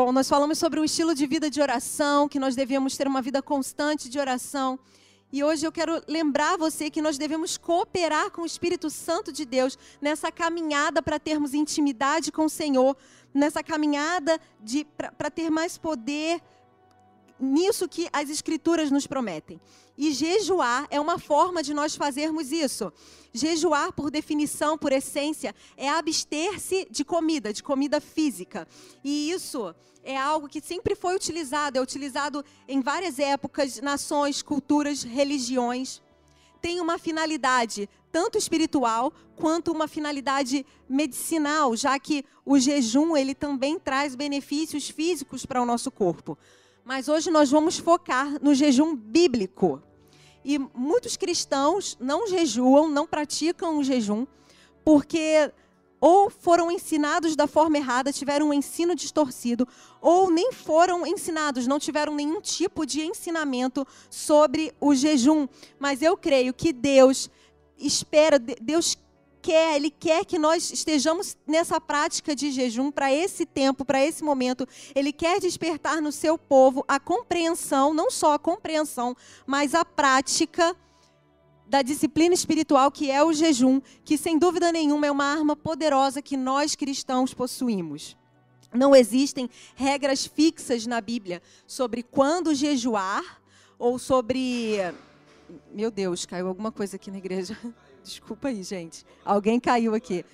Bom, nós falamos sobre um estilo de vida de oração, que nós devemos ter uma vida constante de oração. E hoje eu quero lembrar você que nós devemos cooperar com o Espírito Santo de Deus nessa caminhada para termos intimidade com o Senhor, nessa caminhada para ter mais poder nisso que as Escrituras nos prometem. E jejuar é uma forma de nós fazermos isso. Jejuar, por definição, por essência, é abster-se de comida, de comida física. E isso é algo que sempre foi utilizado, é utilizado em várias épocas, nações, culturas, religiões. Tem uma finalidade tanto espiritual quanto uma finalidade medicinal, já que o jejum ele também traz benefícios físicos para o nosso corpo. Mas hoje nós vamos focar no jejum bíblico. E muitos cristãos não jejuam, não praticam o jejum, porque ou foram ensinados da forma errada, tiveram um ensino distorcido, ou nem foram ensinados, não tiveram nenhum tipo de ensinamento sobre o jejum. Mas eu creio que Deus espera, Deus quer, Ele quer que nós estejamos nessa prática de jejum para esse tempo, para esse momento. Ele quer despertar no seu povo a compreensão, não só a compreensão, mas a prática da disciplina espiritual que é o jejum, que sem dúvida nenhuma é uma arma poderosa que nós cristãos possuímos. Não existem regras fixas na Bíblia sobre quando jejuar ou sobre. Meu Deus, caiu alguma coisa aqui na igreja. Desculpa aí, gente. Alguém caiu aqui.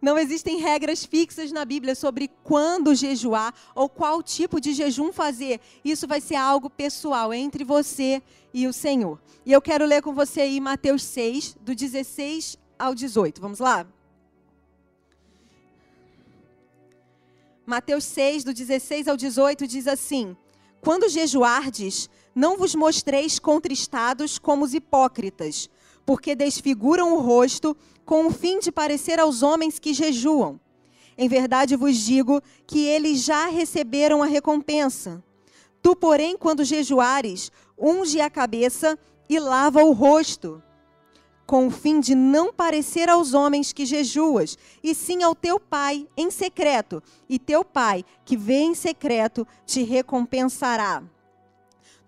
Não existem regras fixas na Bíblia sobre quando jejuar ou qual tipo de jejum fazer. Isso vai ser algo pessoal entre você e o Senhor. E eu quero ler com você aí Mateus 6, do 16 ao 18. Vamos lá? Mateus 6, do 16 ao 18, diz assim: Quando jejuardes, não vos mostreis contristados como os hipócritas porque desfiguram o rosto com o fim de parecer aos homens que jejuam. Em verdade vos digo que eles já receberam a recompensa. Tu, porém, quando jejuares, unge a cabeça e lava o rosto, com o fim de não parecer aos homens que jejuas, e sim ao teu pai em secreto, e teu pai, que vê em secreto, te recompensará.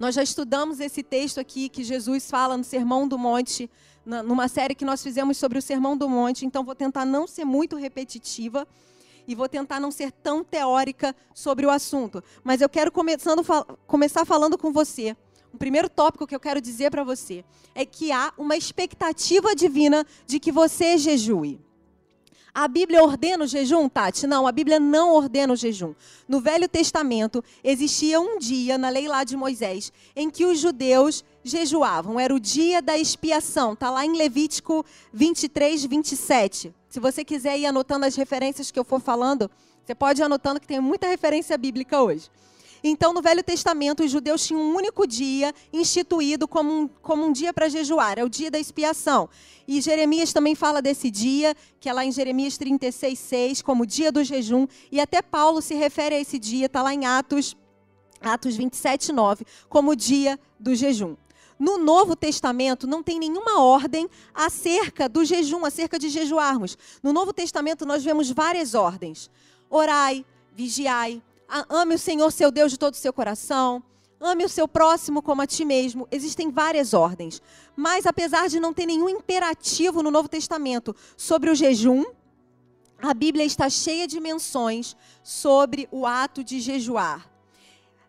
Nós já estudamos esse texto aqui que Jesus fala no Sermão do Monte, numa série que nós fizemos sobre o Sermão do Monte, então vou tentar não ser muito repetitiva e vou tentar não ser tão teórica sobre o assunto. Mas eu quero começando, começar falando com você. O primeiro tópico que eu quero dizer para você é que há uma expectativa divina de que você jejue. A Bíblia ordena o jejum, Tati? Não, a Bíblia não ordena o jejum. No Velho Testamento, existia um dia, na lei lá de Moisés, em que os judeus jejuavam. Era o dia da expiação. Está lá em Levítico 23, 27. Se você quiser ir anotando as referências que eu for falando, você pode ir anotando que tem muita referência bíblica hoje. Então, no Velho Testamento, os judeus tinham um único dia instituído como um, como um dia para jejuar, é o dia da expiação. E Jeremias também fala desse dia, que é lá em Jeremias 36, 6, como dia do jejum. E até Paulo se refere a esse dia, está lá em Atos, Atos 27, 9, como dia do jejum. No Novo Testamento não tem nenhuma ordem acerca do jejum, acerca de jejuarmos. No Novo Testamento nós vemos várias ordens: orai, vigiai, ame o Senhor seu Deus de todo o seu coração, ame o seu próximo como a ti mesmo. Existem várias ordens. Mas apesar de não ter nenhum imperativo no Novo Testamento sobre o jejum, a Bíblia está cheia de menções sobre o ato de jejuar.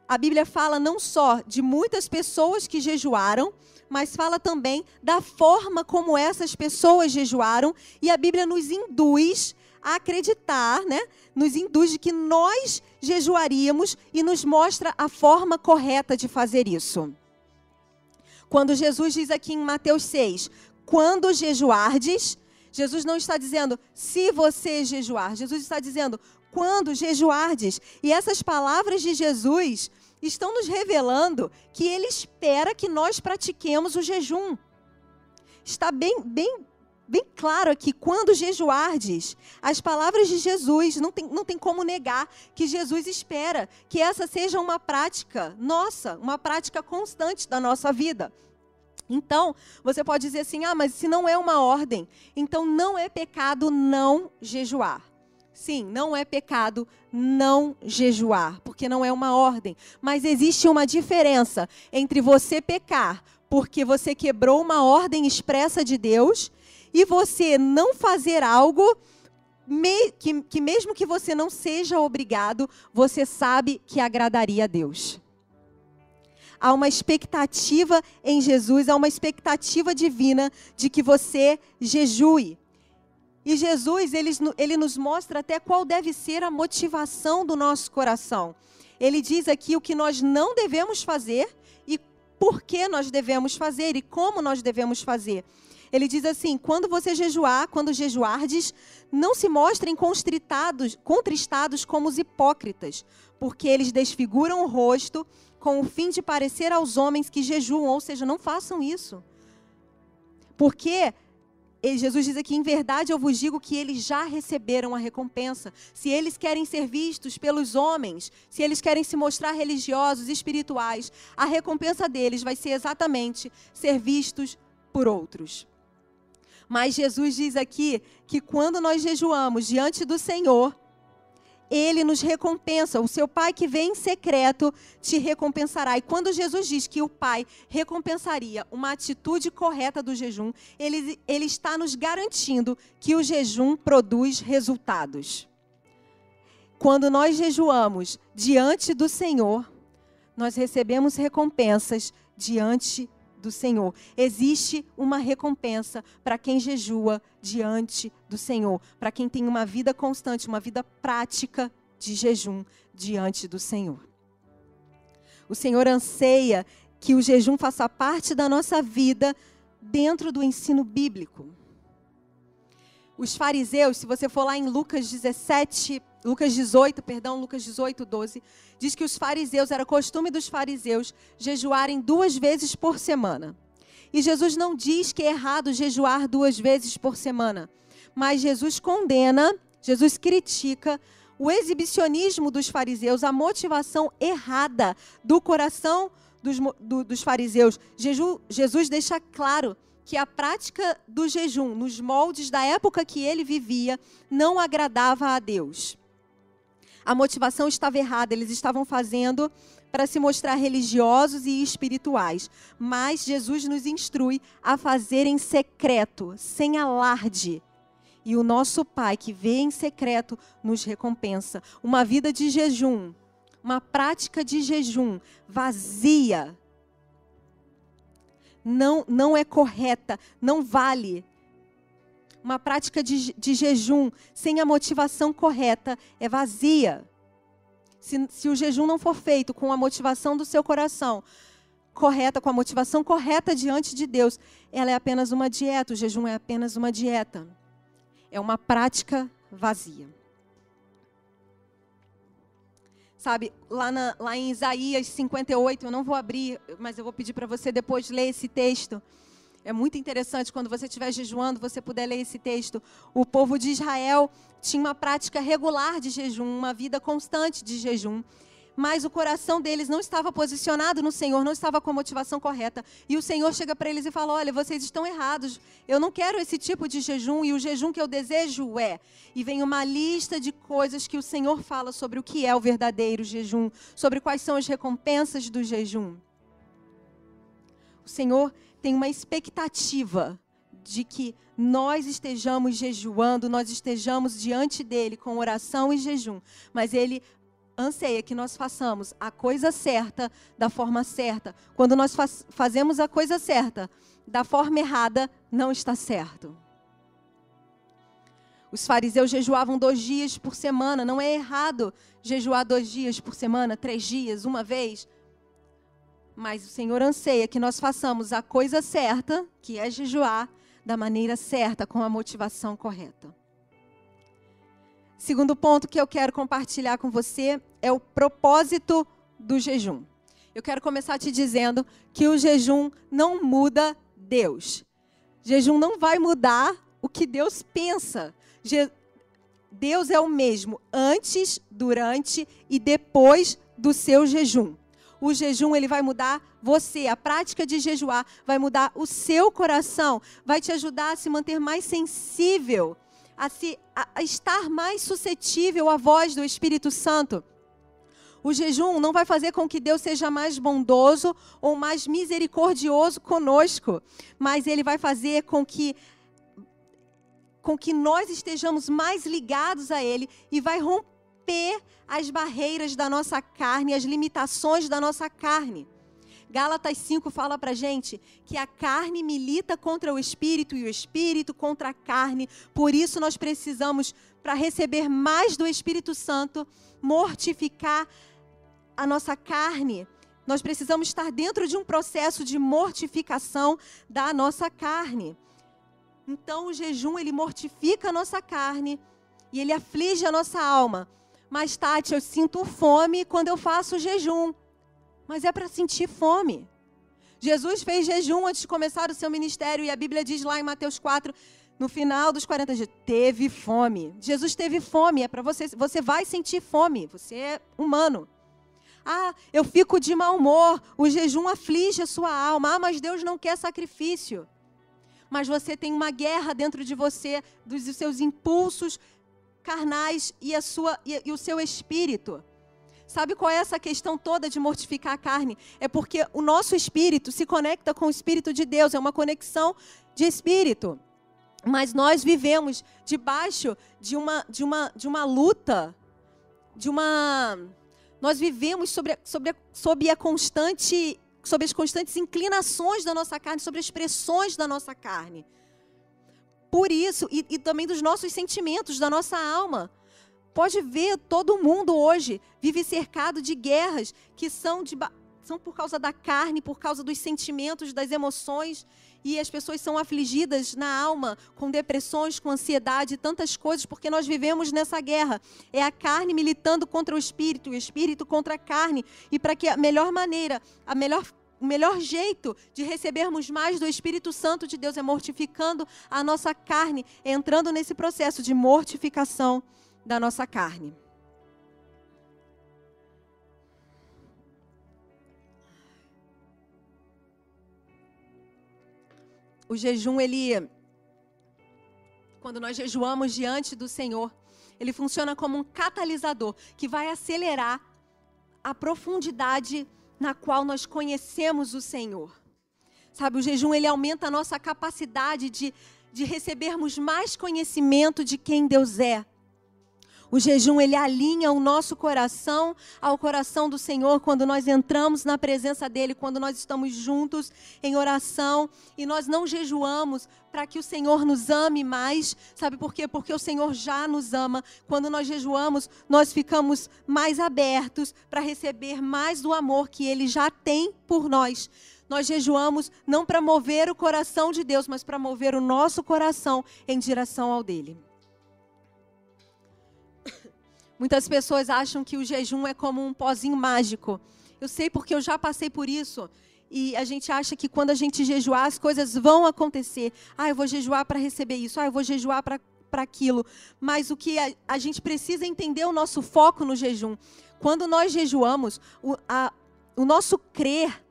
A Bíblia fala não só de muitas pessoas que jejuaram, mas fala também da forma como essas pessoas jejuaram, e a Bíblia nos induz a acreditar, né? Nos induz de que nós jejuaríamos e nos mostra a forma correta de fazer isso. Quando Jesus diz aqui em Mateus 6, quando jejuardes, Jesus não está dizendo se você jejuar, Jesus está dizendo quando jejuardes. E essas palavras de Jesus estão nos revelando que ele espera que nós pratiquemos o jejum. Está bem, bem bem claro aqui, quando jejuardes, as palavras de Jesus, não tem, não tem como negar que Jesus espera que essa seja uma prática nossa, uma prática constante da nossa vida. Então, você pode dizer assim: ah, mas se não é uma ordem, então não é pecado não jejuar. Sim, não é pecado não jejuar, porque não é uma ordem. Mas existe uma diferença entre você pecar porque você quebrou uma ordem expressa de Deus e você não fazer algo me, que, que, mesmo que você não seja obrigado, você sabe que agradaria a Deus. Há uma expectativa em Jesus, há uma expectativa divina de que você jejue. E Jesus, ele, ele nos mostra até qual deve ser a motivação do nosso coração. Ele diz aqui o que nós não devemos fazer e por que nós devemos fazer e como nós devemos fazer. Ele diz assim: quando você jejuar, quando jejuardes, não se mostrem constritados, contristados como os hipócritas, porque eles desfiguram o rosto com o fim de parecer aos homens que jejuam, ou seja, não façam isso. Porque Jesus diz aqui: em verdade eu vos digo que eles já receberam a recompensa. Se eles querem ser vistos pelos homens, se eles querem se mostrar religiosos, espirituais, a recompensa deles vai ser exatamente ser vistos por outros. Mas Jesus diz aqui que quando nós jejuamos diante do Senhor, ele nos recompensa. O seu Pai que vem em secreto te recompensará. E quando Jesus diz que o Pai recompensaria uma atitude correta do jejum, ele, ele está nos garantindo que o jejum produz resultados. Quando nós jejuamos diante do Senhor, nós recebemos recompensas diante do Senhor. Existe uma recompensa para quem jejua diante do Senhor, para quem tem uma vida constante, uma vida prática de jejum diante do Senhor. O Senhor anseia que o jejum faça parte da nossa vida dentro do ensino bíblico. Os fariseus, se você for lá em Lucas 17, Lucas 18, perdão, Lucas 18, 12, diz que os fariseus, era costume dos fariseus jejuarem duas vezes por semana. E Jesus não diz que é errado jejuar duas vezes por semana, mas Jesus condena, Jesus critica o exibicionismo dos fariseus, a motivação errada do coração dos, do, dos fariseus. Jesus deixa claro que a prática do jejum, nos moldes da época que ele vivia, não agradava a Deus a motivação estava errada, eles estavam fazendo para se mostrar religiosos e espirituais. Mas Jesus nos instrui a fazer em secreto, sem alarde. E o nosso Pai, que vê em secreto, nos recompensa. Uma vida de jejum, uma prática de jejum vazia, não, não é correta, não vale uma prática de, de jejum sem a motivação correta é vazia. Se, se o jejum não for feito com a motivação do seu coração correta, com a motivação correta diante de Deus, ela é apenas uma dieta. O jejum é apenas uma dieta. É uma prática vazia. Sabe, lá, na, lá em Isaías 58, eu não vou abrir, mas eu vou pedir para você depois ler esse texto. É muito interessante quando você estiver jejuando, você puder ler esse texto. O povo de Israel tinha uma prática regular de jejum, uma vida constante de jejum. Mas o coração deles não estava posicionado no Senhor, não estava com a motivação correta. E o Senhor chega para eles e fala: Olha, vocês estão errados. Eu não quero esse tipo de jejum. E o jejum que eu desejo é. E vem uma lista de coisas que o Senhor fala sobre o que é o verdadeiro jejum, sobre quais são as recompensas do jejum. O Senhor tem uma expectativa de que nós estejamos jejuando, nós estejamos diante dele com oração e jejum, mas ele anseia que nós façamos a coisa certa da forma certa. Quando nós faz, fazemos a coisa certa da forma errada, não está certo. Os fariseus jejuavam dois dias por semana. Não é errado jejuar dois dias por semana, três dias, uma vez. Mas o Senhor anseia que nós façamos a coisa certa, que é jejuar, da maneira certa, com a motivação correta. Segundo ponto que eu quero compartilhar com você é o propósito do jejum. Eu quero começar te dizendo que o jejum não muda Deus. Jejum não vai mudar o que Deus pensa. Je Deus é o mesmo antes, durante e depois do seu jejum o jejum ele vai mudar você, a prática de jejuar vai mudar o seu coração, vai te ajudar a se manter mais sensível a, se, a, a estar mais suscetível à voz do Espírito Santo. O jejum não vai fazer com que Deus seja mais bondoso ou mais misericordioso conosco, mas ele vai fazer com que com que nós estejamos mais ligados a ele e vai romper as barreiras da nossa carne, as limitações da nossa carne. Gálatas 5 fala pra gente que a carne milita contra o espírito e o espírito contra a carne. Por isso nós precisamos para receber mais do Espírito Santo, mortificar a nossa carne. Nós precisamos estar dentro de um processo de mortificação da nossa carne. Então o jejum ele mortifica a nossa carne e ele aflige a nossa alma. Mas Tati, eu sinto fome quando eu faço jejum. Mas é para sentir fome. Jesus fez jejum antes de começar o seu ministério e a Bíblia diz lá em Mateus 4, no final dos 40 dias, teve fome. Jesus teve fome, é para você, você vai sentir fome, você é humano. Ah, eu fico de mau humor, o jejum aflige a sua alma. Ah, mas Deus não quer sacrifício. Mas você tem uma guerra dentro de você, dos seus impulsos carnais e, a sua, e, e o seu espírito. Sabe qual é essa questão toda de mortificar a carne? É porque o nosso espírito se conecta com o espírito de Deus, é uma conexão de espírito. Mas nós vivemos debaixo de uma, de uma, de uma luta, de uma nós vivemos sobre, sobre, sobre a constante, sobre as constantes inclinações da nossa carne, sobre as pressões da nossa carne. Por isso, e, e também dos nossos sentimentos, da nossa alma. Pode ver, todo mundo hoje vive cercado de guerras que são, de, são por causa da carne, por causa dos sentimentos, das emoções e as pessoas são afligidas na alma com depressões, com ansiedade, tantas coisas, porque nós vivemos nessa guerra. É a carne militando contra o espírito, o espírito contra a carne. E para que a melhor maneira, a melhor o melhor jeito de recebermos mais do Espírito Santo de Deus é mortificando a nossa carne, entrando nesse processo de mortificação da nossa carne. o jejum, ele. Quando nós jejuamos diante do Senhor, ele funciona como um catalisador que vai acelerar a profundidade na qual nós conhecemos o Senhor. Sabe, o jejum ele aumenta a nossa capacidade de, de recebermos mais conhecimento de quem Deus é. O jejum ele alinha o nosso coração ao coração do Senhor quando nós entramos na presença dele, quando nós estamos juntos em oração e nós não jejuamos para que o Senhor nos ame mais. Sabe por quê? Porque o Senhor já nos ama. Quando nós jejuamos, nós ficamos mais abertos para receber mais do amor que ele já tem por nós. Nós jejuamos não para mover o coração de Deus, mas para mover o nosso coração em direção ao dele. Muitas pessoas acham que o jejum é como um pozinho mágico. Eu sei porque eu já passei por isso. E a gente acha que quando a gente jejuar, as coisas vão acontecer. Ah, eu vou jejuar para receber isso. Ah, eu vou jejuar para para aquilo. Mas o que a, a, gente precisa entender o nosso foco no jejum. Quando nós jejuamos, o, a, o nosso crer,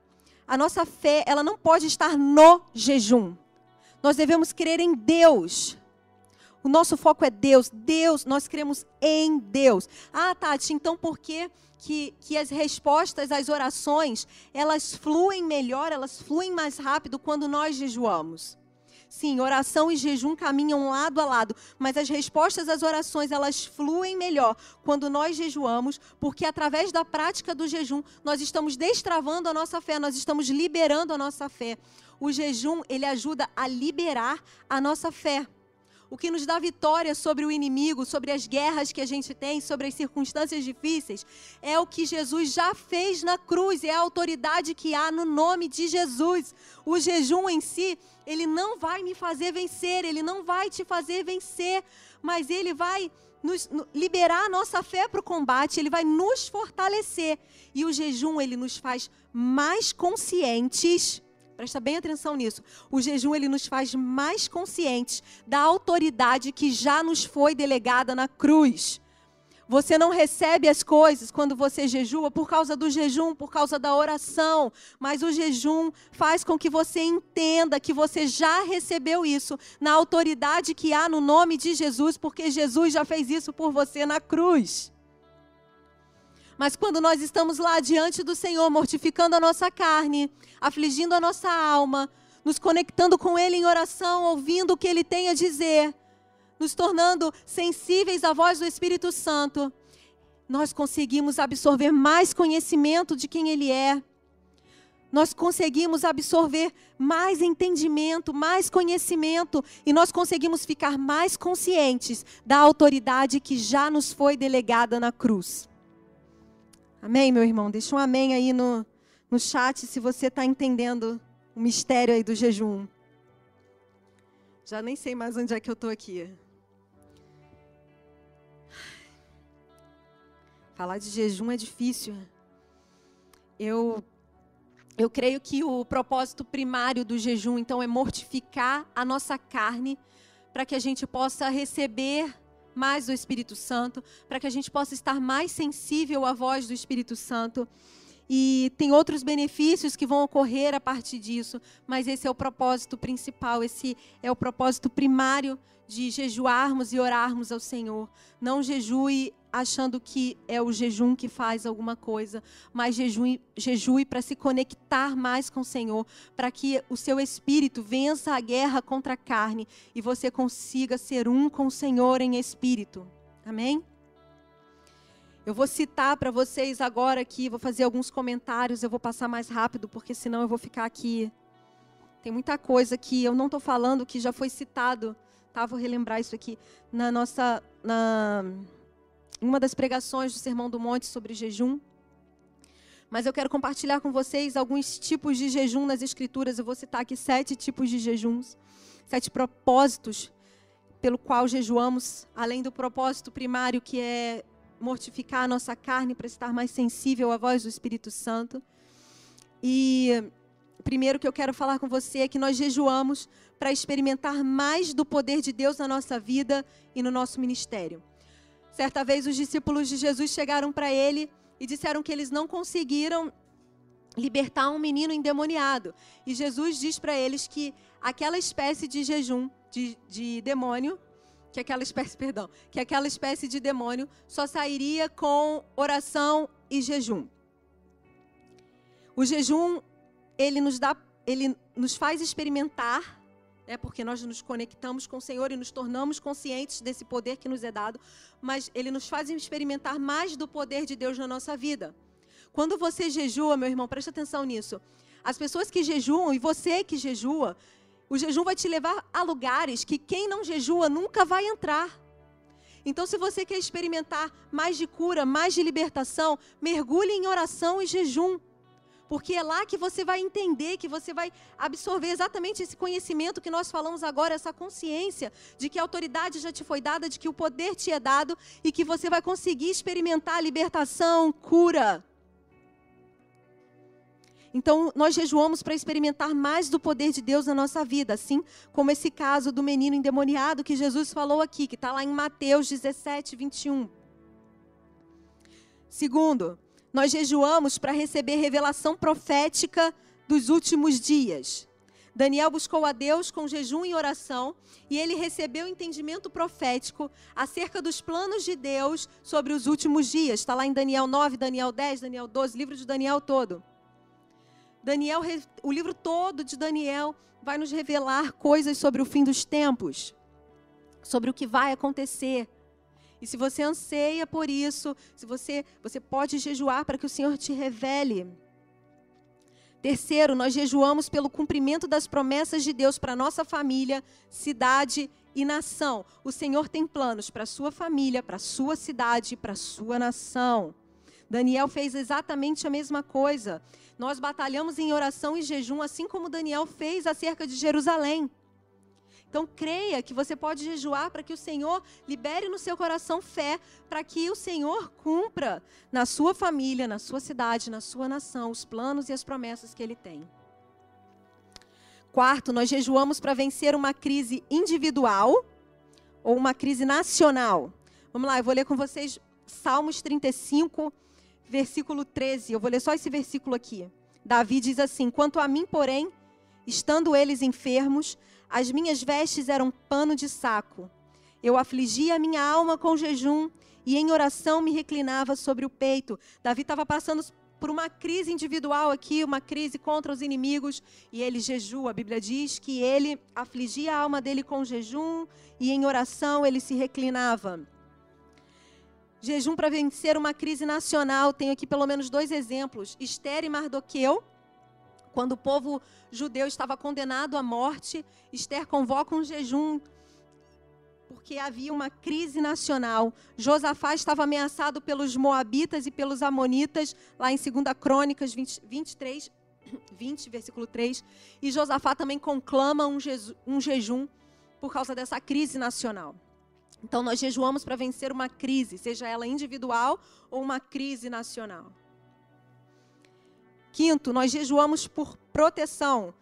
a nossa fé, ela não pode estar no jejum. Nós devemos crer em Deus. O nosso foco é Deus. Deus, nós cremos em Deus. Ah, Tati, então por que, que, que as respostas às orações, elas fluem melhor, elas fluem mais rápido quando nós jejuamos? Sim, oração e jejum caminham lado a lado, mas as respostas às orações, elas fluem melhor quando nós jejuamos, porque através da prática do jejum, nós estamos destravando a nossa fé, nós estamos liberando a nossa fé. O jejum, ele ajuda a liberar a nossa fé o que nos dá vitória sobre o inimigo, sobre as guerras que a gente tem, sobre as circunstâncias difíceis, é o que Jesus já fez na cruz, é a autoridade que há no nome de Jesus. O jejum em si, ele não vai me fazer vencer, ele não vai te fazer vencer, mas ele vai nos, liberar a nossa fé para o combate, ele vai nos fortalecer. E o jejum, ele nos faz mais conscientes Presta bem atenção nisso. O jejum ele nos faz mais conscientes da autoridade que já nos foi delegada na cruz. Você não recebe as coisas quando você jejua por causa do jejum, por causa da oração, mas o jejum faz com que você entenda que você já recebeu isso na autoridade que há no nome de Jesus, porque Jesus já fez isso por você na cruz. Mas quando nós estamos lá diante do Senhor, mortificando a nossa carne, afligindo a nossa alma, nos conectando com Ele em oração, ouvindo o que Ele tem a dizer, nos tornando sensíveis à voz do Espírito Santo, nós conseguimos absorver mais conhecimento de quem Ele é. Nós conseguimos absorver mais entendimento, mais conhecimento, e nós conseguimos ficar mais conscientes da autoridade que já nos foi delegada na cruz. Amém, meu irmão? Deixa um amém aí no, no chat se você está entendendo o mistério aí do jejum. Já nem sei mais onde é que eu estou aqui. Falar de jejum é difícil. Eu eu creio que o propósito primário do jejum, então, é mortificar a nossa carne para que a gente possa receber mais do Espírito Santo, para que a gente possa estar mais sensível à voz do Espírito Santo. E tem outros benefícios que vão ocorrer a partir disso, mas esse é o propósito principal, esse é o propósito primário de jejuarmos e orarmos ao Senhor. Não jejue achando que é o jejum que faz alguma coisa, mas jejue, jejue para se conectar mais com o Senhor, para que o seu espírito vença a guerra contra a carne e você consiga ser um com o Senhor em espírito. Amém? Eu vou citar para vocês agora aqui, vou fazer alguns comentários, eu vou passar mais rápido, porque senão eu vou ficar aqui. Tem muita coisa que eu não estou falando que já foi citado, tá? Vou relembrar isso aqui na nossa, na, uma das pregações do Sermão do Monte sobre jejum. Mas eu quero compartilhar com vocês alguns tipos de jejum nas Escrituras. Eu vou citar aqui sete tipos de jejuns, sete propósitos pelo qual jejuamos, além do propósito primário que é mortificar a nossa carne para estar mais sensível à voz do Espírito Santo. E primeiro que eu quero falar com você é que nós jejuamos para experimentar mais do poder de Deus na nossa vida e no nosso ministério. Certa vez os discípulos de Jesus chegaram para ele e disseram que eles não conseguiram libertar um menino endemoniado. E Jesus diz para eles que aquela espécie de jejum de, de demônio que aquela espécie, perdão, que aquela espécie de demônio só sairia com oração e jejum. O jejum ele nos dá, ele nos faz experimentar, né, porque nós nos conectamos com o Senhor e nos tornamos conscientes desse poder que nos é dado, mas ele nos faz experimentar mais do poder de Deus na nossa vida. Quando você jejua, meu irmão, preste atenção nisso. As pessoas que jejuam e você que jejua, o jejum vai te levar a lugares que quem não jejua nunca vai entrar. Então, se você quer experimentar mais de cura, mais de libertação, mergulhe em oração e jejum. Porque é lá que você vai entender, que você vai absorver exatamente esse conhecimento que nós falamos agora, essa consciência de que a autoridade já te foi dada, de que o poder te é dado e que você vai conseguir experimentar libertação, cura. Então, nós jejuamos para experimentar mais do poder de Deus na nossa vida, assim como esse caso do menino endemoniado que Jesus falou aqui, que está lá em Mateus 17, 21. Segundo, nós jejuamos para receber revelação profética dos últimos dias. Daniel buscou a Deus com jejum e oração e ele recebeu entendimento profético acerca dos planos de Deus sobre os últimos dias. Está lá em Daniel 9, Daniel 10, Daniel 12, livro de Daniel todo. Daniel, o livro todo de Daniel vai nos revelar coisas sobre o fim dos tempos, sobre o que vai acontecer. E se você anseia por isso, se você você pode jejuar para que o Senhor te revele. Terceiro, nós jejuamos pelo cumprimento das promessas de Deus para nossa família, cidade e nação. O Senhor tem planos para sua família, para sua cidade, para sua nação. Daniel fez exatamente a mesma coisa. Nós batalhamos em oração e jejum, assim como Daniel fez acerca de Jerusalém. Então, creia que você pode jejuar para que o Senhor libere no seu coração fé, para que o Senhor cumpra na sua família, na sua cidade, na sua nação, os planos e as promessas que Ele tem. Quarto, nós jejuamos para vencer uma crise individual ou uma crise nacional. Vamos lá, eu vou ler com vocês Salmos 35, versículo 13. Eu vou ler só esse versículo aqui. Davi diz assim: Quanto a mim, porém, estando eles enfermos, as minhas vestes eram pano de saco. Eu afligia a minha alma com jejum e em oração me reclinava sobre o peito. Davi estava passando por uma crise individual aqui, uma crise contra os inimigos, e ele jejua. A Bíblia diz que ele afligia a alma dele com jejum e em oração ele se reclinava. Jejum para vencer uma crise nacional. Tenho aqui pelo menos dois exemplos: Esther e Mardoqueu. Quando o povo judeu estava condenado à morte, Esther convoca um jejum porque havia uma crise nacional. Josafá estava ameaçado pelos moabitas e pelos amonitas, lá em 2 Crônicas 20, 23, 20, versículo 3. E Josafá também conclama um, um jejum por causa dessa crise nacional. Então, nós jejuamos para vencer uma crise, seja ela individual ou uma crise nacional. Quinto, nós jejuamos por proteção.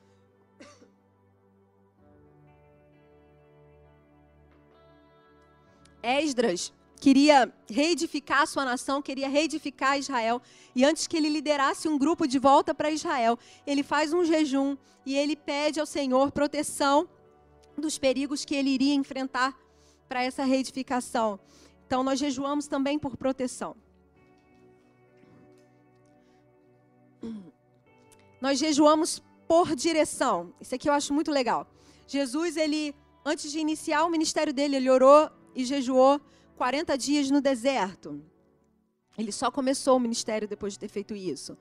Esdras queria reedificar sua nação, queria reedificar Israel. E antes que ele liderasse um grupo de volta para Israel, ele faz um jejum e ele pede ao Senhor proteção dos perigos que ele iria enfrentar para essa reedificação. Então, nós jejuamos também por proteção. Nós jejuamos por direção. Isso aqui eu acho muito legal. Jesus, ele, antes de iniciar o ministério dele, ele orou e jejuou 40 dias no deserto. Ele só começou o ministério depois de ter feito isso.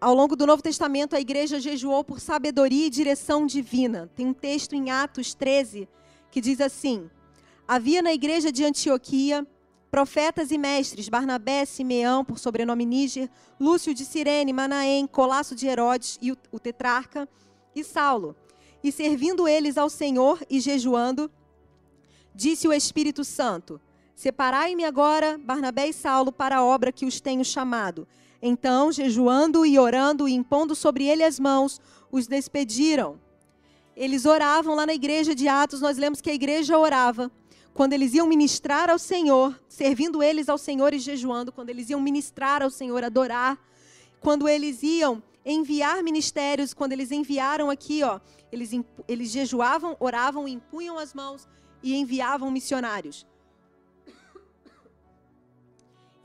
Ao longo do Novo Testamento, a igreja jejuou por sabedoria e direção divina. Tem um texto em Atos 13 que diz assim: Havia na igreja de Antioquia profetas e mestres, Barnabé, Simeão, por sobrenome Níger, Lúcio de Cirene, Manaém, Colasso de Herodes e o, tetrarca, e Saulo. E servindo eles ao Senhor e jejuando, Disse o Espírito Santo: Separai-me agora, Barnabé e Saulo, para a obra que os tenho chamado. Então, jejuando e orando e impondo sobre ele as mãos, os despediram. Eles oravam lá na igreja de Atos, nós lemos que a igreja orava. Quando eles iam ministrar ao Senhor, servindo eles ao Senhor e jejuando, quando eles iam ministrar ao Senhor, adorar, quando eles iam enviar ministérios, quando eles enviaram aqui, ó, eles, eles jejuavam, oravam, impunham as mãos e enviavam missionários.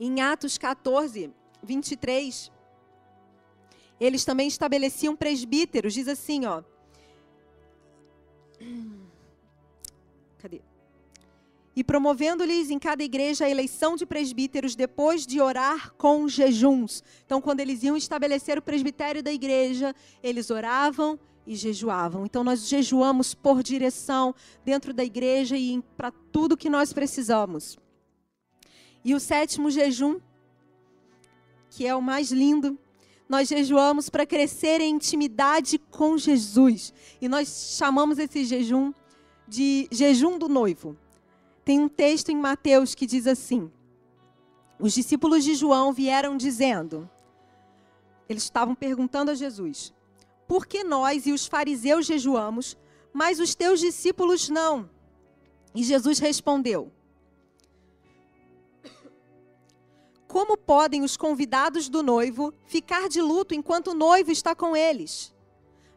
Em Atos 14, 23, eles também estabeleciam presbíteros, diz assim, ó. Cadê? E promovendo-lhes em cada igreja a eleição de presbíteros depois de orar com jejuns. Então, quando eles iam estabelecer o presbitério da igreja, eles oravam e jejuavam. Então nós jejuamos por direção dentro da igreja e para tudo que nós precisamos. E o sétimo jejum, que é o mais lindo, nós jejuamos para crescer em intimidade com Jesus. E nós chamamos esse jejum de jejum do noivo. Tem um texto em Mateus que diz assim: Os discípulos de João vieram dizendo, eles estavam perguntando a Jesus: por que nós e os fariseus jejuamos, mas os teus discípulos não? E Jesus respondeu: Como podem os convidados do noivo ficar de luto enquanto o noivo está com eles?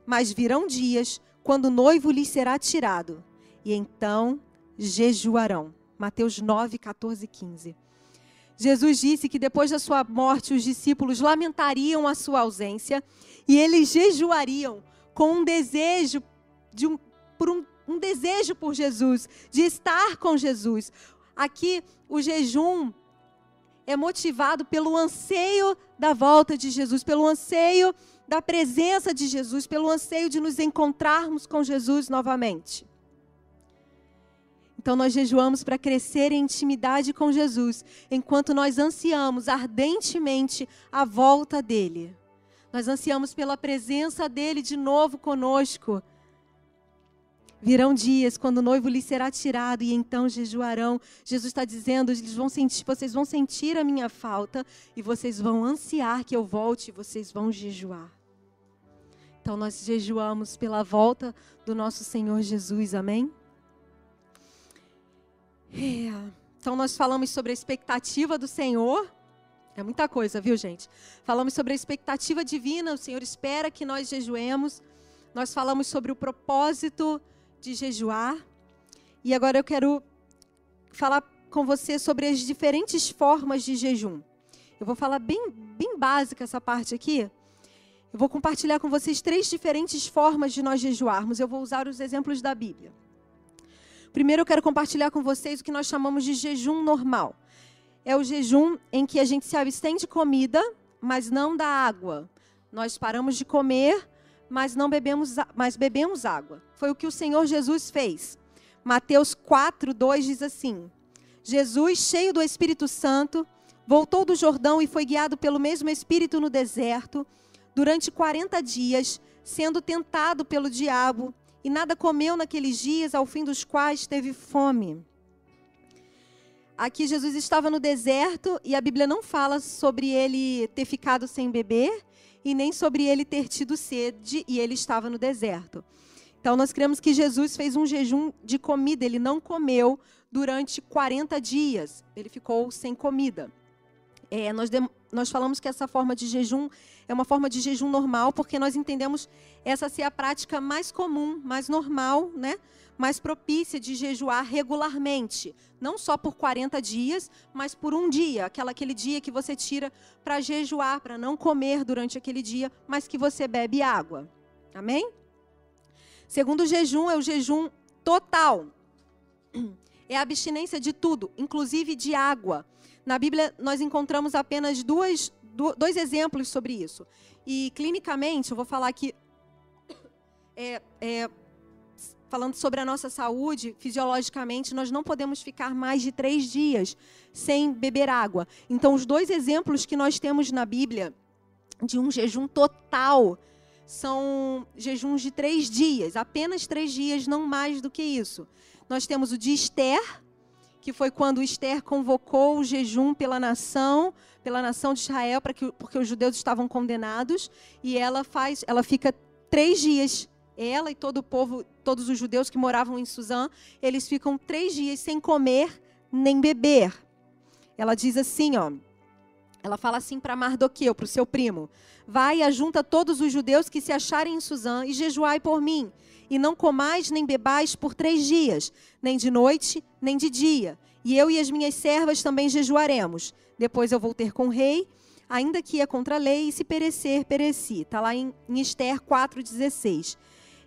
Mas virão dias quando o noivo lhes será tirado, e então jejuarão. Mateus 9, 14 e 15. Jesus disse que depois da sua morte os discípulos lamentariam a sua ausência e eles jejuariam com um desejo de um, por um, um desejo por Jesus, de estar com Jesus. Aqui o jejum é motivado pelo anseio da volta de Jesus, pelo anseio da presença de Jesus, pelo anseio de nos encontrarmos com Jesus novamente. Então nós jejuamos para crescer em intimidade com Jesus, enquanto nós ansiamos ardentemente a volta dele. Nós ansiamos pela presença dele de novo conosco. Virão dias quando o noivo lhe será tirado e então jejuarão. Jesus está dizendo, eles vão sentir, vocês vão sentir a minha falta e vocês vão ansiar que eu volte e vocês vão jejuar. Então nós jejuamos pela volta do nosso Senhor Jesus, amém? É. Então, nós falamos sobre a expectativa do Senhor. É muita coisa, viu, gente? Falamos sobre a expectativa divina. O Senhor espera que nós jejuemos. Nós falamos sobre o propósito de jejuar. E agora eu quero falar com você sobre as diferentes formas de jejum. Eu vou falar bem, bem básica essa parte aqui. Eu vou compartilhar com vocês três diferentes formas de nós jejuarmos. Eu vou usar os exemplos da Bíblia. Primeiro, eu quero compartilhar com vocês o que nós chamamos de jejum normal. É o jejum em que a gente se abstém de comida, mas não da água. Nós paramos de comer, mas não bebemos, mas bebemos água. Foi o que o Senhor Jesus fez. Mateus 4, 2 diz assim: Jesus, cheio do Espírito Santo, voltou do Jordão e foi guiado pelo mesmo Espírito no deserto durante 40 dias, sendo tentado pelo diabo, e nada comeu naqueles dias, ao fim dos quais teve fome. Aqui Jesus estava no deserto e a Bíblia não fala sobre ele ter ficado sem beber e nem sobre ele ter tido sede e ele estava no deserto. Então nós cremos que Jesus fez um jejum de comida, ele não comeu durante 40 dias, ele ficou sem comida. É, nós, nós falamos que essa forma de jejum é uma forma de jejum normal, porque nós entendemos essa ser a prática mais comum, mais normal, né? Mais propícia de jejuar regularmente. Não só por 40 dias, mas por um dia. Aquela, aquele dia que você tira para jejuar, para não comer durante aquele dia, mas que você bebe água. Amém? Segundo jejum é o jejum total. É a abstinência de tudo, inclusive de água. Na Bíblia, nós encontramos apenas duas, dois exemplos sobre isso. E, clinicamente, eu vou falar aqui, é, é, falando sobre a nossa saúde, fisiologicamente, nós não podemos ficar mais de três dias sem beber água. Então, os dois exemplos que nós temos na Bíblia de um jejum total são jejuns de três dias, apenas três dias, não mais do que isso. Nós temos o de Esther, que foi quando Esther convocou o jejum pela nação, pela nação de Israel, para que, porque os judeus estavam condenados, e ela faz, ela fica três dias, ela e todo o povo, todos os judeus que moravam em Suzã, eles ficam três dias sem comer nem beber. Ela diz assim, ó, ela fala assim para Mardoqueu, para o seu primo: Vai e ajunta todos os judeus que se acharem em Suzã e jejuai por mim e não comais nem bebais por três dias, nem de noite, nem de dia. E eu e as minhas servas também jejuaremos. Depois eu vou ter com o rei, ainda que é contra a lei, e se perecer, pereci. Está lá em, em Esther 4,16.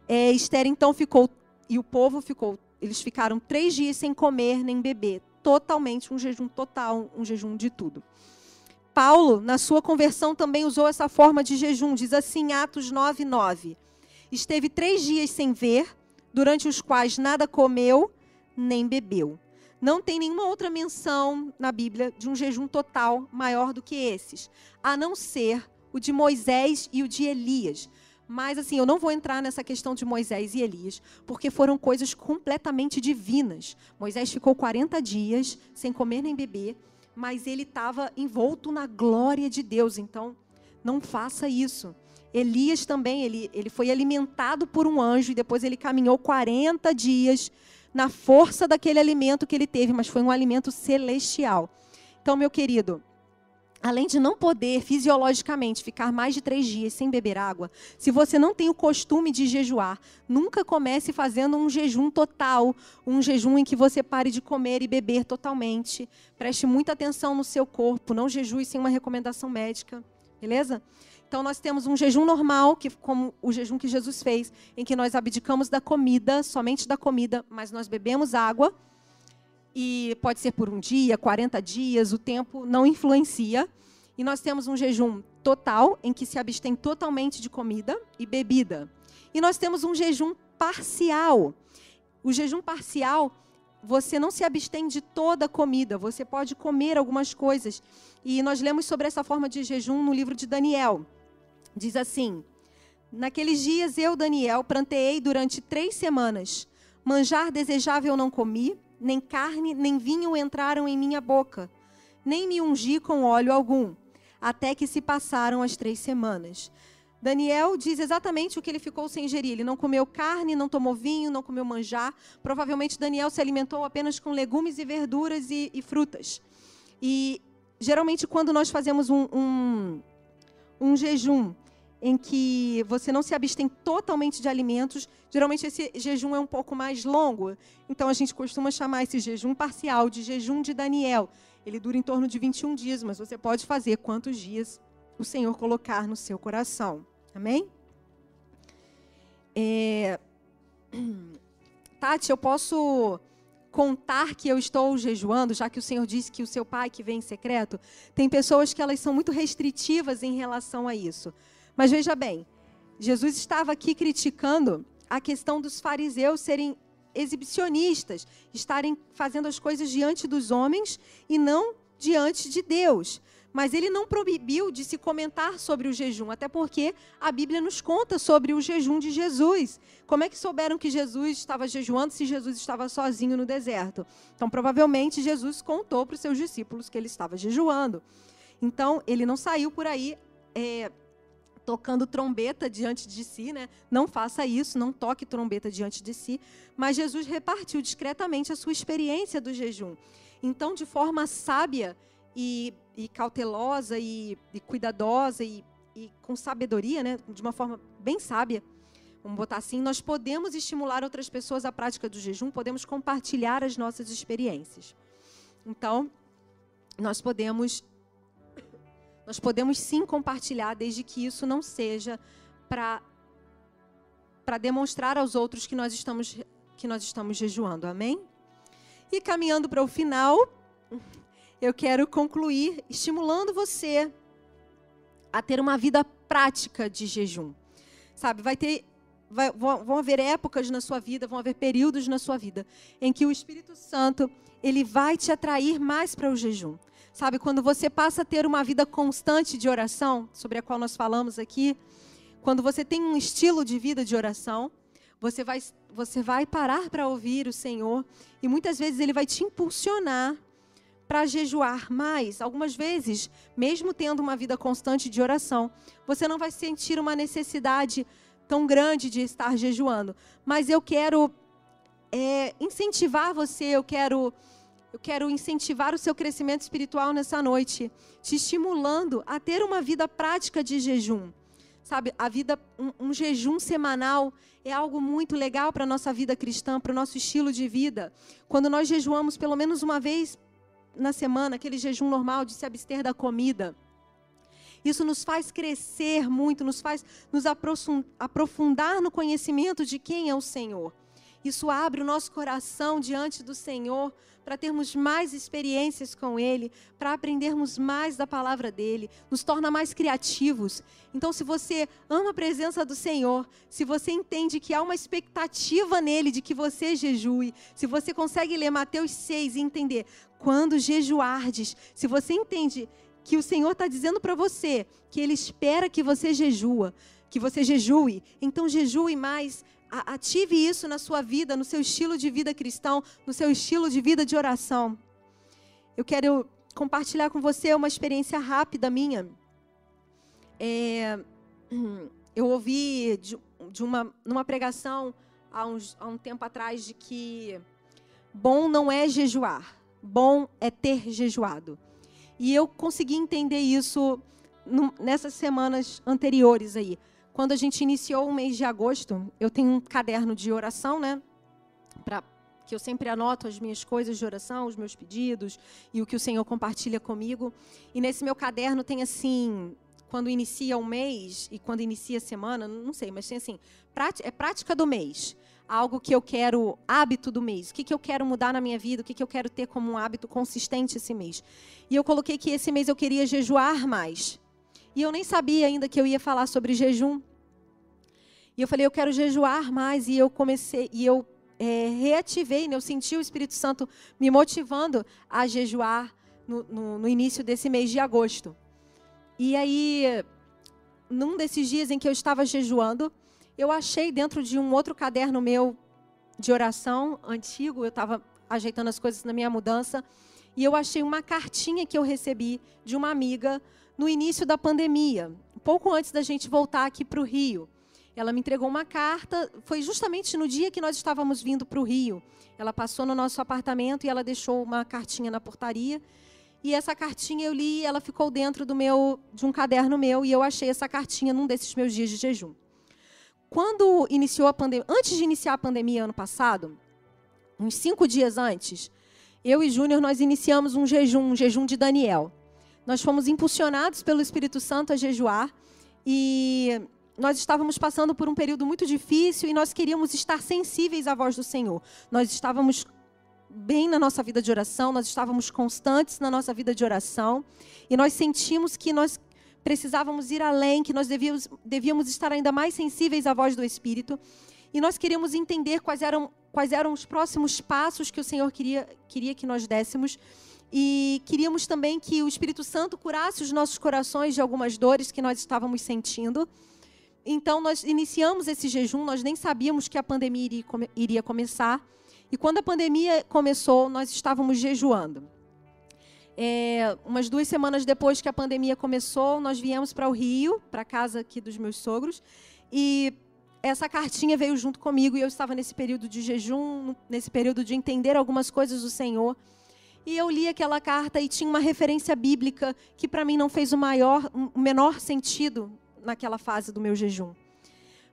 É, Esther então ficou, e o povo ficou, eles ficaram três dias sem comer nem beber. Totalmente um jejum total, um jejum de tudo. Paulo, na sua conversão, também usou essa forma de jejum. Diz assim, Atos 9, 9 esteve três dias sem ver, durante os quais nada comeu nem bebeu. Não tem nenhuma outra menção na Bíblia de um jejum total maior do que esses, a não ser o de Moisés e o de Elias. Mas assim, eu não vou entrar nessa questão de Moisés e Elias, porque foram coisas completamente divinas. Moisés ficou 40 dias sem comer nem beber, mas ele estava envolto na glória de Deus. Então, não faça isso. Elias também, ele, ele foi alimentado por um anjo e depois ele caminhou 40 dias na força daquele alimento que ele teve, mas foi um alimento celestial. Então, meu querido, além de não poder fisiologicamente ficar mais de três dias sem beber água, se você não tem o costume de jejuar, nunca comece fazendo um jejum total, um jejum em que você pare de comer e beber totalmente. Preste muita atenção no seu corpo, não jejue sem uma recomendação médica, beleza? Então nós temos um jejum normal, que como o jejum que Jesus fez, em que nós abdicamos da comida, somente da comida, mas nós bebemos água. E pode ser por um dia, 40 dias, o tempo não influencia. E nós temos um jejum total, em que se abstém totalmente de comida e bebida. E nós temos um jejum parcial. O jejum parcial, você não se abstém de toda a comida, você pode comer algumas coisas. E nós lemos sobre essa forma de jejum no livro de Daniel. Diz assim: Naqueles dias eu, Daniel, planteei durante três semanas. Manjar desejável não comi, nem carne, nem vinho entraram em minha boca, nem me ungi com óleo algum, até que se passaram as três semanas. Daniel diz exatamente o que ele ficou sem ingerir. Ele não comeu carne, não tomou vinho, não comeu manjar. Provavelmente Daniel se alimentou apenas com legumes e verduras e, e frutas. E geralmente quando nós fazemos um, um, um jejum em que você não se abstém totalmente de alimentos, geralmente esse jejum é um pouco mais longo. Então a gente costuma chamar esse jejum parcial de jejum de Daniel. Ele dura em torno de 21 dias, mas você pode fazer quantos dias o Senhor colocar no seu coração. Amém? É... Tati, eu posso contar que eu estou jejuando, já que o Senhor disse que o seu pai que vem em secreto, tem pessoas que elas são muito restritivas em relação a isso. Mas veja bem, Jesus estava aqui criticando a questão dos fariseus serem exibicionistas, estarem fazendo as coisas diante dos homens e não diante de Deus. Mas ele não proibiu de se comentar sobre o jejum, até porque a Bíblia nos conta sobre o jejum de Jesus. Como é que souberam que Jesus estava jejuando se Jesus estava sozinho no deserto? Então, provavelmente, Jesus contou para os seus discípulos que ele estava jejuando. Então, ele não saiu por aí é, tocando trombeta diante de si, né? Não faça isso, não toque trombeta diante de si. Mas Jesus repartiu discretamente a sua experiência do jejum. Então, de forma sábia, e, e cautelosa e, e cuidadosa e, e, com sabedoria, né, de uma forma bem sábia, vamos botar assim, nós podemos estimular outras pessoas à prática do jejum, podemos compartilhar as nossas experiências. Então, nós podemos nós podemos sim compartilhar, desde que isso não seja para para demonstrar aos outros que nós estamos que nós estamos jejuando. Amém? E caminhando para o final, eu quero concluir estimulando você a ter uma vida prática de jejum. Sabe, vai ter vai, vão, vão haver épocas na sua vida, vão haver períodos na sua vida em que o Espírito Santo, ele vai te atrair mais para o jejum. Sabe, quando você passa a ter uma vida constante de oração, sobre a qual nós falamos aqui, quando você tem um estilo de vida de oração, você vai, você vai parar para ouvir o Senhor e muitas vezes ele vai te impulsionar para jejuar mais. Algumas vezes, mesmo tendo uma vida constante de oração, você não vai sentir uma necessidade tão grande de estar jejuando. Mas eu quero é, incentivar você, eu quero, eu quero incentivar o seu crescimento espiritual nessa noite, te estimulando a ter uma vida prática de jejum. Sabe, a vida, um, um jejum semanal é algo muito legal para a nossa vida cristã, para o nosso estilo de vida. Quando nós jejuamos pelo menos uma vez na semana, aquele jejum normal de se abster da comida. Isso nos faz crescer muito, nos faz nos aprofundar no conhecimento de quem é o Senhor. Isso abre o nosso coração diante do Senhor para termos mais experiências com Ele, para aprendermos mais da palavra dele, nos torna mais criativos. Então, se você ama a presença do Senhor, se você entende que há uma expectativa nele de que você jejue, se você consegue ler Mateus 6 e entender quando jejuardes, se você entende que o Senhor está dizendo para você que Ele espera que você jejua, que você jejue, então jejue mais, ative isso na sua vida, no seu estilo de vida cristão, no seu estilo de vida de oração. Eu quero compartilhar com você uma experiência rápida minha. É, eu ouvi de, de, uma, numa pregação há, uns, há um tempo atrás de que bom não é jejuar, bom é ter jejuado. E eu consegui entender isso nessas semanas anteriores aí. Quando a gente iniciou o mês de agosto, eu tenho um caderno de oração, né? Pra, que eu sempre anoto as minhas coisas de oração, os meus pedidos e o que o Senhor compartilha comigo. E nesse meu caderno tem assim, quando inicia o mês e quando inicia a semana, não sei, mas tem assim, é prática do mês. Algo que eu quero, hábito do mês. O que, que eu quero mudar na minha vida, o que, que eu quero ter como um hábito consistente esse mês. E eu coloquei que esse mês eu queria jejuar mais. E eu nem sabia ainda que eu ia falar sobre jejum. E eu falei, eu quero jejuar mais. E eu comecei, e eu é, reativei, né? eu senti o Espírito Santo me motivando a jejuar no, no, no início desse mês de agosto. E aí, num desses dias em que eu estava jejuando, eu achei dentro de um outro caderno meu de oração antigo, eu estava ajeitando as coisas na minha mudança, e eu achei uma cartinha que eu recebi de uma amiga no início da pandemia. pouco antes da gente voltar aqui para o Rio. Ela me entregou uma carta, foi justamente no dia que nós estávamos vindo para o Rio. Ela passou no nosso apartamento e ela deixou uma cartinha na portaria. E essa cartinha eu li, ela ficou dentro do meu de um caderno meu e eu achei essa cartinha num desses meus dias de jejum. Quando iniciou a pandemia, antes de iniciar a pandemia ano passado, uns cinco dias antes, eu e Júnior nós iniciamos um jejum, um jejum de Daniel. Nós fomos impulsionados pelo Espírito Santo a jejuar e nós estávamos passando por um período muito difícil e nós queríamos estar sensíveis à voz do Senhor. Nós estávamos bem na nossa vida de oração, nós estávamos constantes na nossa vida de oração e nós sentimos que nós precisávamos ir além, que nós devíamos, devíamos estar ainda mais sensíveis à voz do Espírito e nós queríamos entender quais eram, quais eram os próximos passos que o Senhor queria, queria que nós dessemos e queríamos também que o Espírito Santo curasse os nossos corações de algumas dores que nós estávamos sentindo. Então, nós iniciamos esse jejum, nós nem sabíamos que a pandemia iria, começar. E quando a pandemia começou, nós estávamos jejuando. É, umas duas semanas depois que a pandemia começou, nós viemos para o Rio, para a casa aqui dos meus sogros. E essa cartinha veio junto comigo e eu estava nesse período de jejum, nesse período de entender algumas coisas do Senhor. E eu li aquela carta e tinha uma referência bíblica que para mim não fez o maior, o menor sentido naquela fase do meu jejum.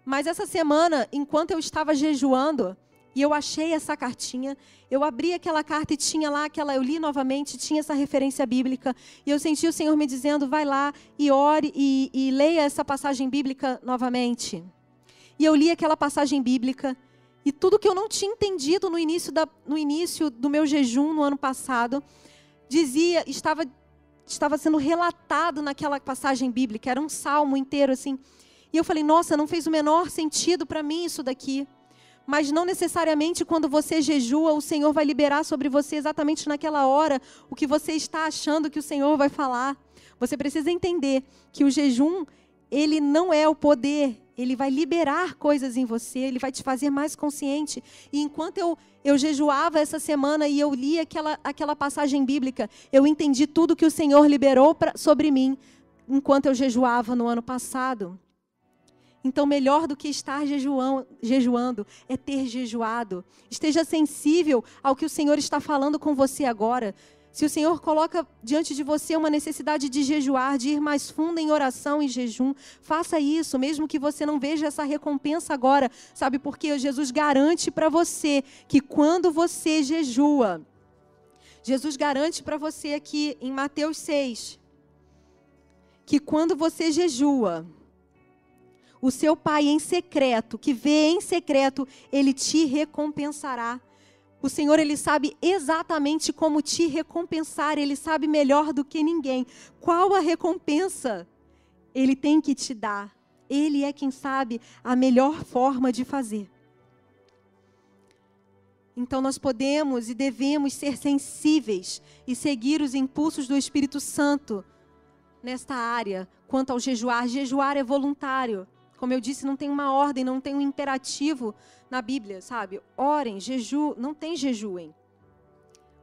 Mas essa semana, enquanto eu estava jejuando, e eu achei essa cartinha, eu abri aquela carta e tinha lá aquela, eu li novamente, tinha essa referência bíblica, e eu senti o Senhor me dizendo: vai lá e ore e, e leia essa passagem bíblica novamente. E eu li aquela passagem bíblica e tudo que eu não tinha entendido no início, da, no início do meu jejum no ano passado, dizia, estava, estava sendo relatado naquela passagem bíblica, era um salmo inteiro assim. E eu falei, nossa, não fez o menor sentido para mim isso daqui. Mas não necessariamente quando você jejua, o Senhor vai liberar sobre você exatamente naquela hora o que você está achando que o Senhor vai falar. Você precisa entender que o jejum, ele não é o poder, ele vai liberar coisas em você, ele vai te fazer mais consciente. E enquanto eu, eu jejuava essa semana e eu li aquela, aquela passagem bíblica, eu entendi tudo que o Senhor liberou pra, sobre mim enquanto eu jejuava no ano passado. Então, melhor do que estar jejuando, jejuando é ter jejuado. Esteja sensível ao que o Senhor está falando com você agora. Se o Senhor coloca diante de você uma necessidade de jejuar, de ir mais fundo em oração e jejum, faça isso, mesmo que você não veja essa recompensa agora. Sabe por quê? Jesus garante para você que quando você jejua, Jesus garante para você aqui em Mateus 6, que quando você jejua, o seu pai em secreto, que vê em secreto, ele te recompensará. O Senhor, Ele sabe exatamente como te recompensar, Ele sabe melhor do que ninguém. Qual a recompensa Ele tem que te dar? Ele é quem sabe a melhor forma de fazer. Então nós podemos e devemos ser sensíveis e seguir os impulsos do Espírito Santo nesta área quanto ao jejuar. Jejuar é voluntário. Como eu disse, não tem uma ordem, não tem um imperativo na Bíblia, sabe? Orem, jeju, não tem jejuem.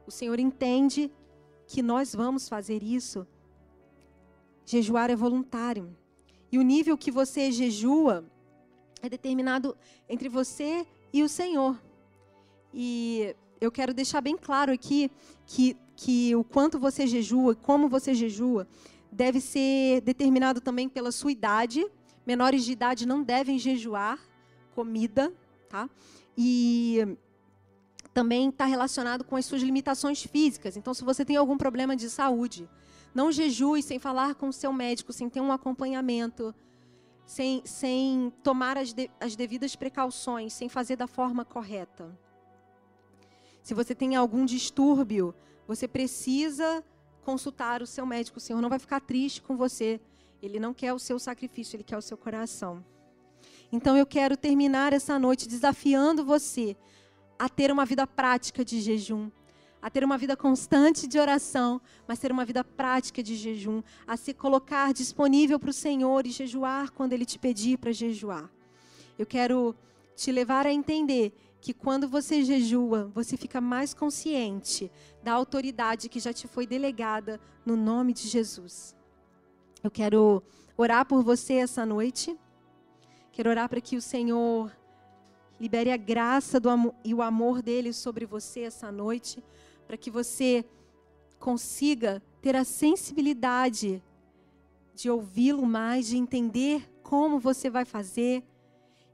O Senhor entende que nós vamos fazer isso. Jejuar é voluntário. E o nível que você jejua é determinado entre você e o Senhor. E eu quero deixar bem claro aqui que, que o quanto você jejua, como você jejua, deve ser determinado também pela sua idade. Menores de idade não devem jejuar comida, tá? E também está relacionado com as suas limitações físicas. Então, se você tem algum problema de saúde, não jejue sem falar com o seu médico, sem ter um acompanhamento, sem, sem tomar as, de, as devidas precauções, sem fazer da forma correta. Se você tem algum distúrbio, você precisa consultar o seu médico. O Senhor não vai ficar triste com você. Ele não quer o seu sacrifício, ele quer o seu coração. Então eu quero terminar essa noite desafiando você a ter uma vida prática de jejum, a ter uma vida constante de oração, mas ter uma vida prática de jejum, a se colocar disponível para o Senhor e jejuar quando Ele te pedir para jejuar. Eu quero te levar a entender que quando você jejua, você fica mais consciente da autoridade que já te foi delegada no nome de Jesus. Eu quero orar por você essa noite. Quero orar para que o Senhor libere a graça do e o amor dele sobre você essa noite, para que você consiga ter a sensibilidade de ouvi-lo mais, de entender como você vai fazer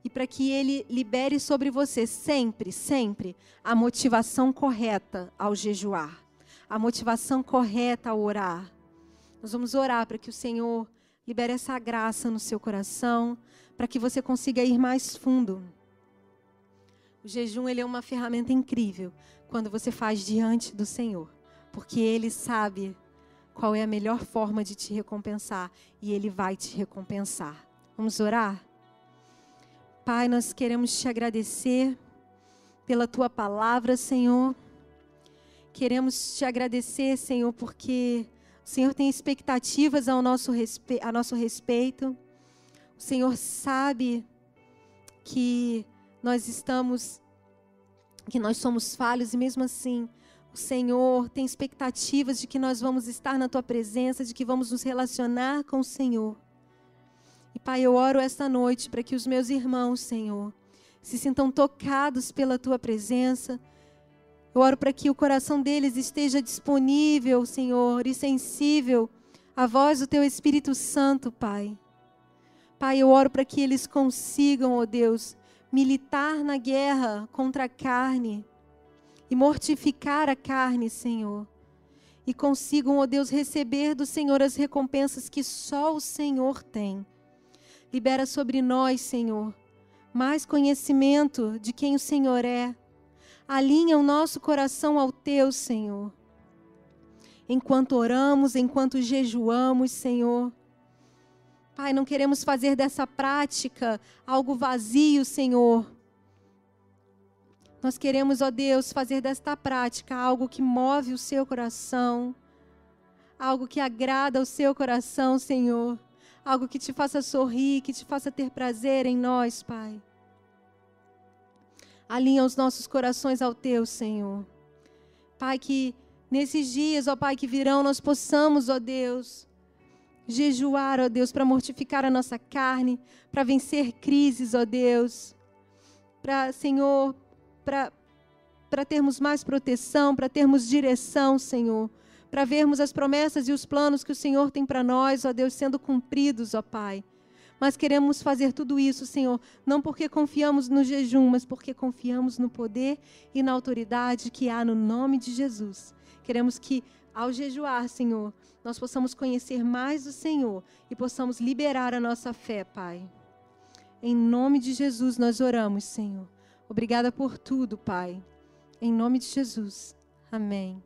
e para que ele libere sobre você sempre, sempre a motivação correta ao jejuar, a motivação correta ao orar. Nós vamos orar para que o Senhor libere essa graça no seu coração, para que você consiga ir mais fundo. O jejum ele é uma ferramenta incrível quando você faz diante do Senhor, porque ele sabe qual é a melhor forma de te recompensar e ele vai te recompensar. Vamos orar? Pai, nós queremos te agradecer pela tua palavra, Senhor. Queremos te agradecer, Senhor, porque o Senhor tem expectativas ao nosso, a nosso respeito. O Senhor sabe que nós estamos, que nós somos falhos e mesmo assim o Senhor tem expectativas de que nós vamos estar na tua presença, de que vamos nos relacionar com o Senhor. E Pai, eu oro esta noite para que os meus irmãos, Senhor, se sintam tocados pela tua presença. Eu oro para que o coração deles esteja disponível, Senhor, e sensível à voz do teu Espírito Santo, Pai. Pai, eu oro para que eles consigam, ó oh Deus, militar na guerra contra a carne e mortificar a carne, Senhor. E consigam, ó oh Deus, receber do Senhor as recompensas que só o Senhor tem. Libera sobre nós, Senhor, mais conhecimento de quem o Senhor é. Alinha o nosso coração ao teu, Senhor. Enquanto oramos, enquanto jejuamos, Senhor. Pai, não queremos fazer dessa prática algo vazio, Senhor. Nós queremos, ó Deus, fazer desta prática algo que move o seu coração, algo que agrada o seu coração, Senhor algo que te faça sorrir, que te faça ter prazer em nós, Pai. Alinha os nossos corações ao teu, Senhor. Pai, que nesses dias, ó Pai, que virão, nós possamos, ó Deus, jejuar, ó Deus, para mortificar a nossa carne, para vencer crises, ó Deus. Para, Senhor, para termos mais proteção, para termos direção, Senhor para vermos as promessas e os planos que o Senhor tem para nós, ó Deus, sendo cumpridos, ó Pai. Mas queremos fazer tudo isso, Senhor, não porque confiamos no jejum, mas porque confiamos no poder e na autoridade que há no nome de Jesus. Queremos que, ao jejuar, Senhor, nós possamos conhecer mais o Senhor e possamos liberar a nossa fé, Pai. Em nome de Jesus nós oramos, Senhor. Obrigada por tudo, Pai. Em nome de Jesus. Amém.